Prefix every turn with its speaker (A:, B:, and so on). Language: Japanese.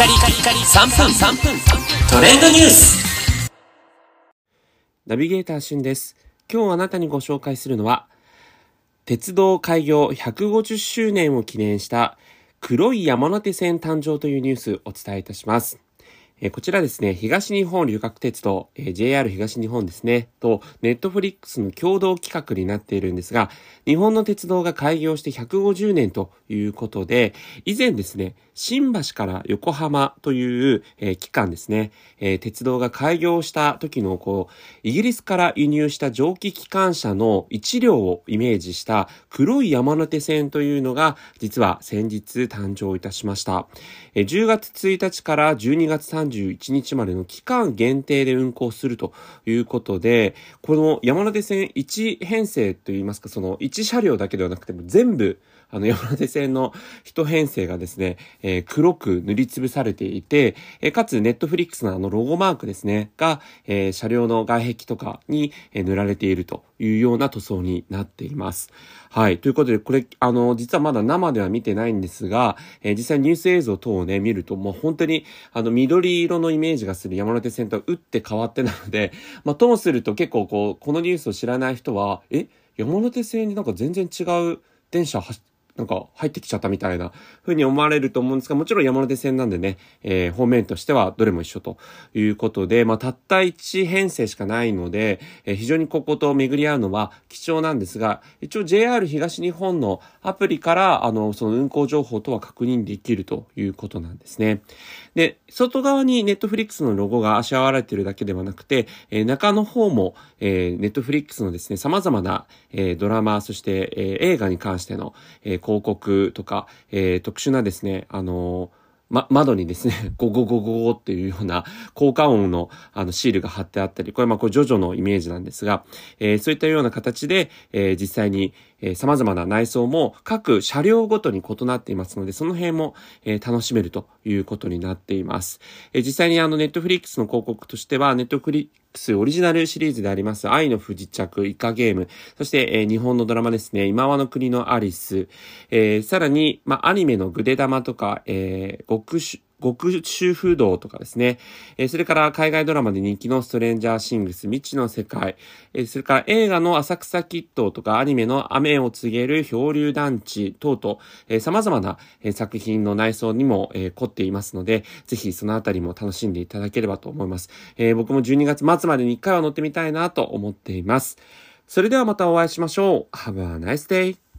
A: カリカリカリ3分3分トレンドニュース
B: ナビゲーターしんです。今日あなたにご紹介するのは、鉄道開業150周年を記念した黒い山手線誕生というニュースをお伝えいたします。こちらですね、東日本旅客鉄道、JR 東日本ですね、と、ネットフリックスの共同企画になっているんですが、日本の鉄道が開業して150年ということで、以前ですね、新橋から横浜という、えー、期間ですね、えー、鉄道が開業した時の、こう、イギリスから輸入した蒸気機関車の1両をイメージした黒い山手線というのが、実は先日誕生いたしました。えー、10月1日から12月31日までの期間限定で運行するということで、この山手線1編成といいますか、その1車両だけではなくても全部、あの山手線の一編成がですね、えー、黒く塗りつぶされていて、えー、かつネットフリックスのあのロゴマークですね、が、えー、車両の外壁とかに、え塗られているというような塗装になっています。はい。ということで、これ、あの、実はまだ生では見てないんですが、え実際ニュース映像等をね、見ると、もう本当に、あの、緑色のイメージがする山手線と打って変わってなので、まあ、ともすると結構こう、このニュースを知らない人は、え山手線になんか全然違う電車走なんか入ってきちゃったみたいな風に思われると思うんですが、もちろん山手線なんでね、えー、方面としてはどれも一緒ということで、まあ、たった1編成しかないので、えー、非常にここと巡り合うのは貴重なんですが、一応 JR 東日本のアプリから、あの、その運行情報とは確認できるということなんですね。で、外側にネットフリックスのロゴがあしらわれているだけではなくて、えー、中の方も、えー、ネットフリックスのですね、様々な、えー、ドラマ、そして、えー、映画に関しての、えー、広告とか、えー、特殊なですね、あのま、窓にですね、ゴゴゴゴゴっていうような効果音のあのシールが貼ってあったり、これまあこれジョジョのイメージなんですが、えー、そういったような形で、えー、実際に、えー、様々な内装も各車両ごとに異なっていますので、その辺も、えー、楽しめるということになっています。えー、実際にあのネットフリックスの広告としては、ネットフリックスオリジナルシリーズであります、愛の不時着、イカゲーム、そして、えー、日本のドラマですね、今和の国のアリス、えー、さらに、ま、アニメのグデ玉とか、えー、極主、極主不動とかですね。えー、それから海外ドラマで人気のストレンジャーシングス未知の世界。えー、それから映画の浅草キットとかアニメの雨を告げる漂流団地等々、えー、様々な、え、作品の内装にも、え、凝っていますので、ぜひそのあたりも楽しんでいただければと思います。え、僕も12月末までに1回は乗ってみたいなと思っています。それではまたお会いしましょう。Have a nice day!